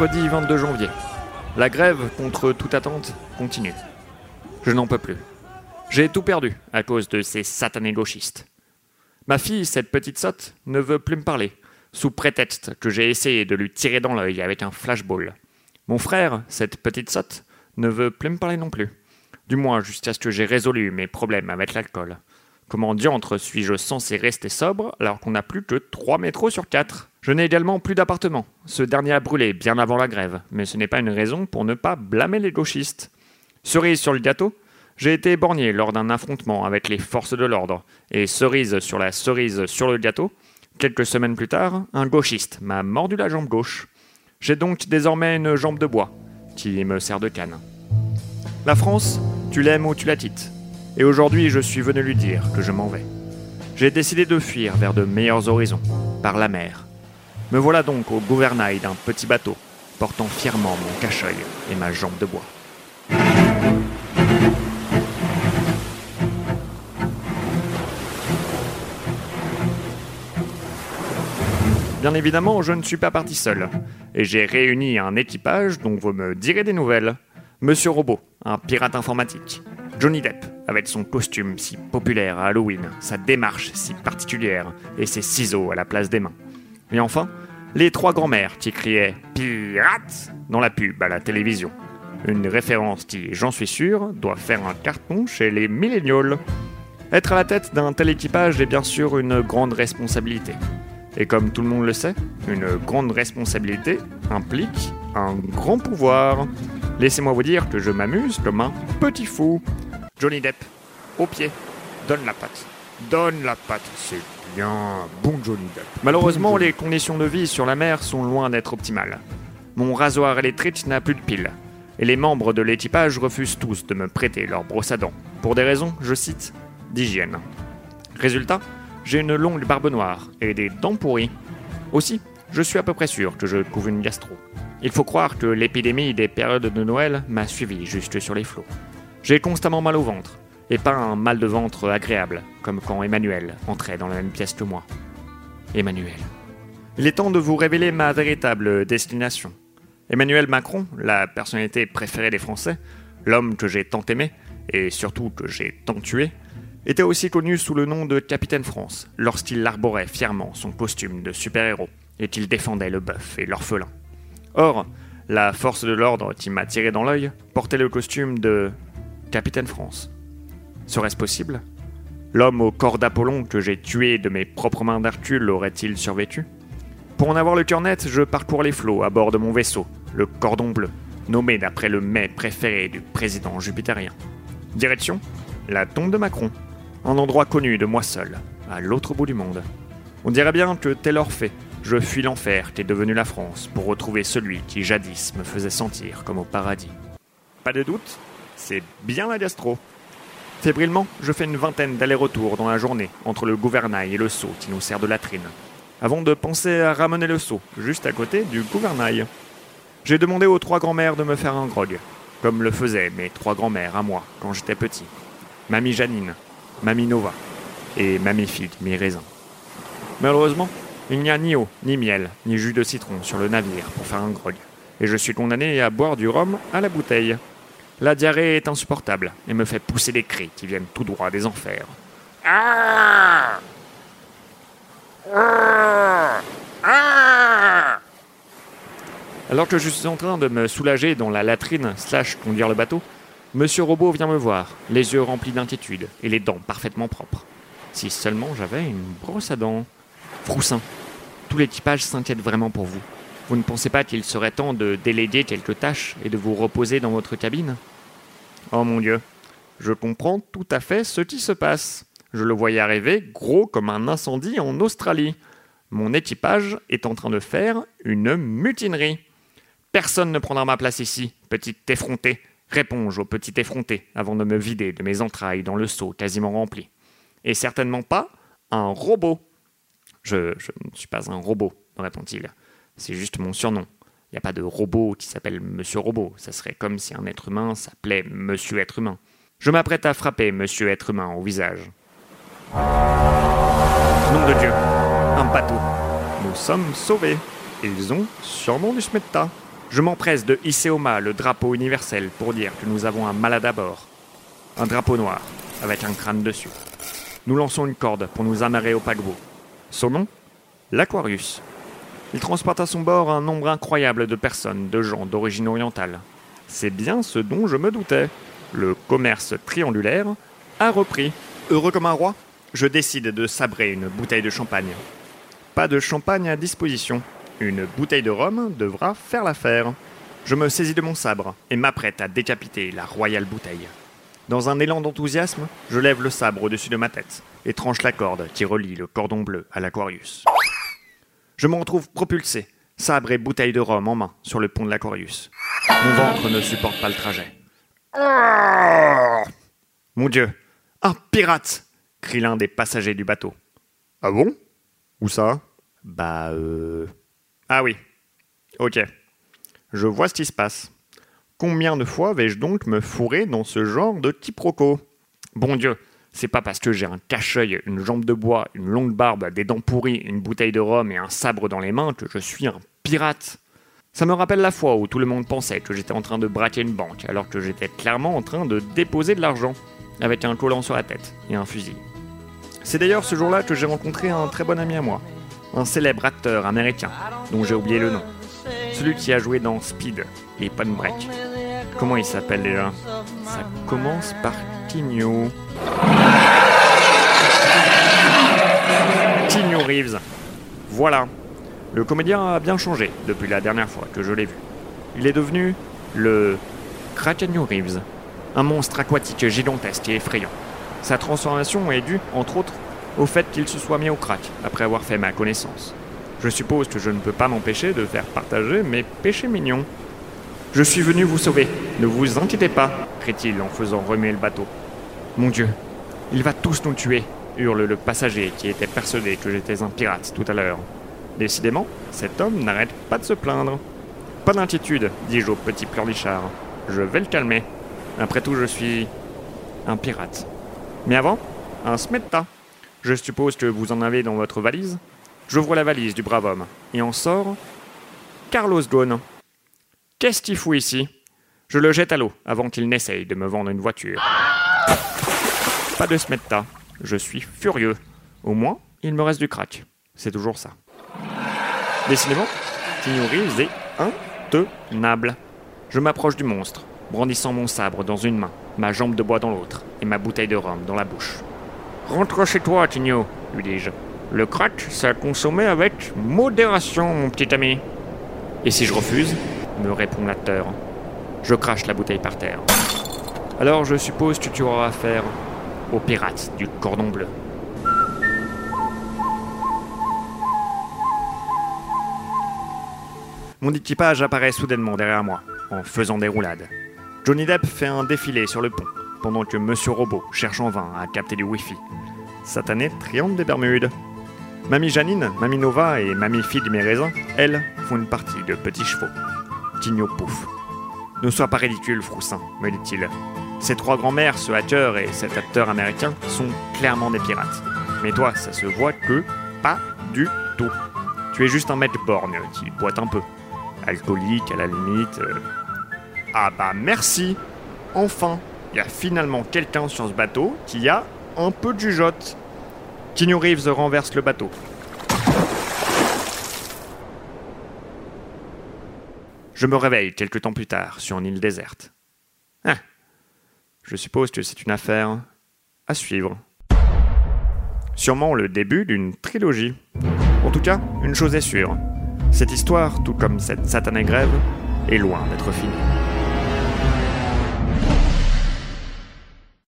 mercredi 22 janvier. La grève, contre toute attente, continue. Je n'en peux plus. J'ai tout perdu à cause de ces satanés gauchistes. Ma fille, cette petite sotte, ne veut plus me parler, sous prétexte que j'ai essayé de lui tirer dans l'œil avec un flashball. Mon frère, cette petite sotte, ne veut plus me parler non plus. Du moins jusqu'à ce que j'ai résolu mes problèmes avec l'alcool. Comment diantre suis-je censé rester sobre alors qu'on n'a plus que 3 métros sur 4 Je n'ai également plus d'appartement. Ce dernier a brûlé bien avant la grève, mais ce n'est pas une raison pour ne pas blâmer les gauchistes. Cerise sur le gâteau, j'ai été éborgné lors d'un affrontement avec les forces de l'ordre, et cerise sur la cerise sur le gâteau, quelques semaines plus tard, un gauchiste m'a mordu la jambe gauche. J'ai donc désormais une jambe de bois, qui me sert de canne. La France, tu l'aimes ou tu la tites et aujourd'hui, je suis venu lui dire que je m'en vais. J'ai décidé de fuir vers de meilleurs horizons, par la mer. Me voilà donc au gouvernail d'un petit bateau, portant fièrement mon cache-œil et ma jambe de bois. Bien évidemment, je ne suis pas parti seul, et j'ai réuni un équipage dont vous me direz des nouvelles. Monsieur Robot, un pirate informatique. Johnny Depp, avec son costume si populaire à Halloween, sa démarche si particulière et ses ciseaux à la place des mains. Et enfin, les trois grands-mères qui criaient Pirates dans la pub à la télévision. Une référence qui, j'en suis sûr, doit faire un carton chez les millénials. Être à la tête d'un tel équipage est bien sûr une grande responsabilité. Et comme tout le monde le sait, une grande responsabilité implique un grand pouvoir. Laissez-moi vous dire que je m'amuse comme un petit fou. Johnny Depp, au pied, donne la patte. Donne la patte, c'est bien. Bon Johnny Depp. Malheureusement, les conditions de vie sur la mer sont loin d'être optimales. Mon rasoir électrique n'a plus de pile. Et les membres de l'équipage refusent tous de me prêter leur brosse à dents. Pour des raisons, je cite, d'hygiène. Résultat, j'ai une longue barbe noire et des dents pourries. Aussi, je suis à peu près sûr que je couvre une gastro. Il faut croire que l'épidémie des périodes de Noël m'a suivi juste sur les flots. J'ai constamment mal au ventre, et pas un mal de ventre agréable, comme quand Emmanuel entrait dans la même pièce que moi. Emmanuel. Il est temps de vous révéler ma véritable destination. Emmanuel Macron, la personnalité préférée des Français, l'homme que j'ai tant aimé, et surtout que j'ai tant tué, était aussi connu sous le nom de Capitaine France, lorsqu'il arborait fièrement son costume de super-héros, et qu'il défendait le bœuf et l'orphelin. Or, la force de l'ordre qui m'a tiré dans l'œil portait le costume de Capitaine France. Serait-ce possible? L'homme au corps d'Apollon que j'ai tué de mes propres mains d'Hercule aurait-il survécu? Pour en avoir le cœur net, je parcours les flots à bord de mon vaisseau, le Cordon Bleu, nommé d'après le mets préféré du président jupitérien. Direction La tombe de Macron, un endroit connu de moi seul, à l'autre bout du monde. On dirait bien que tel Orphée, je fuis l'enfer qu'est devenu la France pour retrouver celui qui jadis me faisait sentir comme au paradis. Pas de doute, c'est bien la gastro. Fébrilement, je fais une vingtaine d'allers-retours dans la journée entre le gouvernail et le seau qui nous sert de latrine, avant de penser à ramener le seau juste à côté du gouvernail. J'ai demandé aux trois grands-mères de me faire un grog, comme le faisaient mes trois grands-mères à moi quand j'étais petit. Mamie Janine, Mamie Nova et Mamie Fig, mes raisins. Malheureusement, il n'y a ni eau, ni miel, ni jus de citron sur le navire pour faire un grog, et je suis condamné à boire du rhum à la bouteille. La diarrhée est insupportable et me fait pousser des cris qui viennent tout droit des enfers. Alors que je suis en train de me soulager dans la latrine slash conduire le bateau, Monsieur Robot vient me voir, les yeux remplis d'inquiétude et les dents parfaitement propres. Si seulement j'avais une brosse à dents. Froussin, tout l'équipage s'inquiète vraiment pour vous. Vous ne pensez pas qu'il serait temps de déléguer quelques tâches et de vous reposer dans votre cabine Oh mon Dieu, je comprends tout à fait ce qui se passe. Je le voyais arriver gros comme un incendie en Australie. Mon équipage est en train de faire une mutinerie. Personne ne prendra ma place ici, petite effrontée. Réponds au petit effronté avant de me vider de mes entrailles dans le seau quasiment rempli. Et certainement pas un robot. Je, je ne suis pas un robot, répond-il. C'est juste mon surnom. Il n'y a pas de robot qui s'appelle Monsieur Robot. Ça serait comme si un être humain s'appelait Monsieur Être Humain. Je m'apprête à frapper Monsieur Être Humain au visage. Nom de Dieu, un bateau. Nous sommes sauvés. Ils ont sûrement du smetta. Je m'empresse de hisser au mât le drapeau universel pour dire que nous avons un malade à bord. Un drapeau noir, avec un crâne dessus. Nous lançons une corde pour nous amarrer au paquebot. Son nom? L'Aquarius. Il transporte à son bord un nombre incroyable de personnes, de gens d'origine orientale. C'est bien ce dont je me doutais. Le commerce triangulaire a repris. Heureux comme un roi, je décide de sabrer une bouteille de champagne. Pas de champagne à disposition. Une bouteille de rhum devra faire l'affaire. Je me saisis de mon sabre et m'apprête à décapiter la royale bouteille. Dans un élan d'enthousiasme, je lève le sabre au-dessus de ma tête et tranche la corde qui relie le cordon bleu à l'Aquarius. Je m'en retrouve propulsé, sabre et bouteille de rhum en main, sur le pont de l'Aquarius. Mon ventre ne supporte pas le trajet. Mon Dieu, un pirate crie l'un des passagers du bateau. Ah bon? Où ça? Bah, euh. Ah oui. Ok. Je vois ce qui se passe. Combien de fois vais-je donc me fourrer dans ce genre de quiproquo? Bon Dieu, c'est pas parce que j'ai un cache-œil, une jambe de bois, une longue barbe, des dents pourries, une bouteille de rhum et un sabre dans les mains que je suis un pirate. Ça me rappelle la fois où tout le monde pensait que j'étais en train de braquer une banque, alors que j'étais clairement en train de déposer de l'argent, avec un collant sur la tête et un fusil. C'est d'ailleurs ce jour-là que j'ai rencontré un très bon ami à moi, un célèbre acteur américain, dont j'ai oublié le nom. Celui qui a joué dans Speed et Point Break. Comment il s'appelle déjà? Ça commence par Tigno. Tigno Voilà. Le comédien a bien changé depuis la dernière fois que je l'ai vu. Il est devenu le Krakenio Reeves, un monstre aquatique gigantesque et effrayant. Sa transformation est due, entre autres, au fait qu'il se soit mis au crack après avoir fait ma connaissance. Je suppose que je ne peux pas m'empêcher de faire partager mes péchés mignons. Je suis venu vous sauver, ne vous inquiétez pas, crie-t-il en faisant remuer le bateau. Mon Dieu, il va tous nous tuer, hurle le passager qui était persuadé que j'étais un pirate tout à l'heure. Décidément, cet homme n'arrête pas de se plaindre. Pas d'inquiétude, dis-je au petit pleurnichard. Je vais le calmer. Après tout, je suis un pirate. Mais avant, un smetta. Je suppose que vous en avez dans votre valise J'ouvre la valise du brave homme et en sort Carlos Ghosn. Qu'est-ce qu'il fout ici? Je le jette à l'eau avant qu'il n'essaye de me vendre une voiture. Pas de smetta. Je suis furieux. Au moins, il me reste du crack. C'est toujours ça. Décidément, Keanu Reeves est intenable. Je m'approche du monstre, brandissant mon sabre dans une main, ma jambe de bois dans l'autre et ma bouteille de rhum dans la bouche. Rentre chez toi, Tigno, lui dis-je. Le crack, ça consommé avec modération, mon petit ami. Et si je refuse me répond l'acteur. Je crache la bouteille par terre. Alors je suppose que tu auras affaire aux pirates du cordon bleu. Mon équipage apparaît soudainement derrière moi, en faisant des roulades. Johnny Depp fait un défilé sur le pont, pendant que Monsieur Robot cherche en vain à capter du Wi-Fi. Satané triangle des Bermudes. Mamie Janine, Mamie Nova et Mamie de mes elles, font une partie de petits chevaux. Tigno pouf. Ne sois pas ridicule, Froussin, me dit-il. Ces trois grands-mères, ce hacker et cet acteur américain, sont clairement des pirates. Mais toi, ça se voit que pas du tout. Tu es juste un mec borgne qui boite un peu. Alcoolique à la limite. euh. Ah bah merci Enfin, il y a finalement quelqu'un sur ce bateau qui a un peu de jugeote. Keanu Reeves renverse le bateau. Je me réveille quelque temps plus tard sur une île déserte. Ah, je suppose que c'est une affaire à suivre. Sûrement le début d'une trilogie. En tout cas, une chose est sûre. Cette histoire, tout comme cette satanée grève, est loin d'être finie.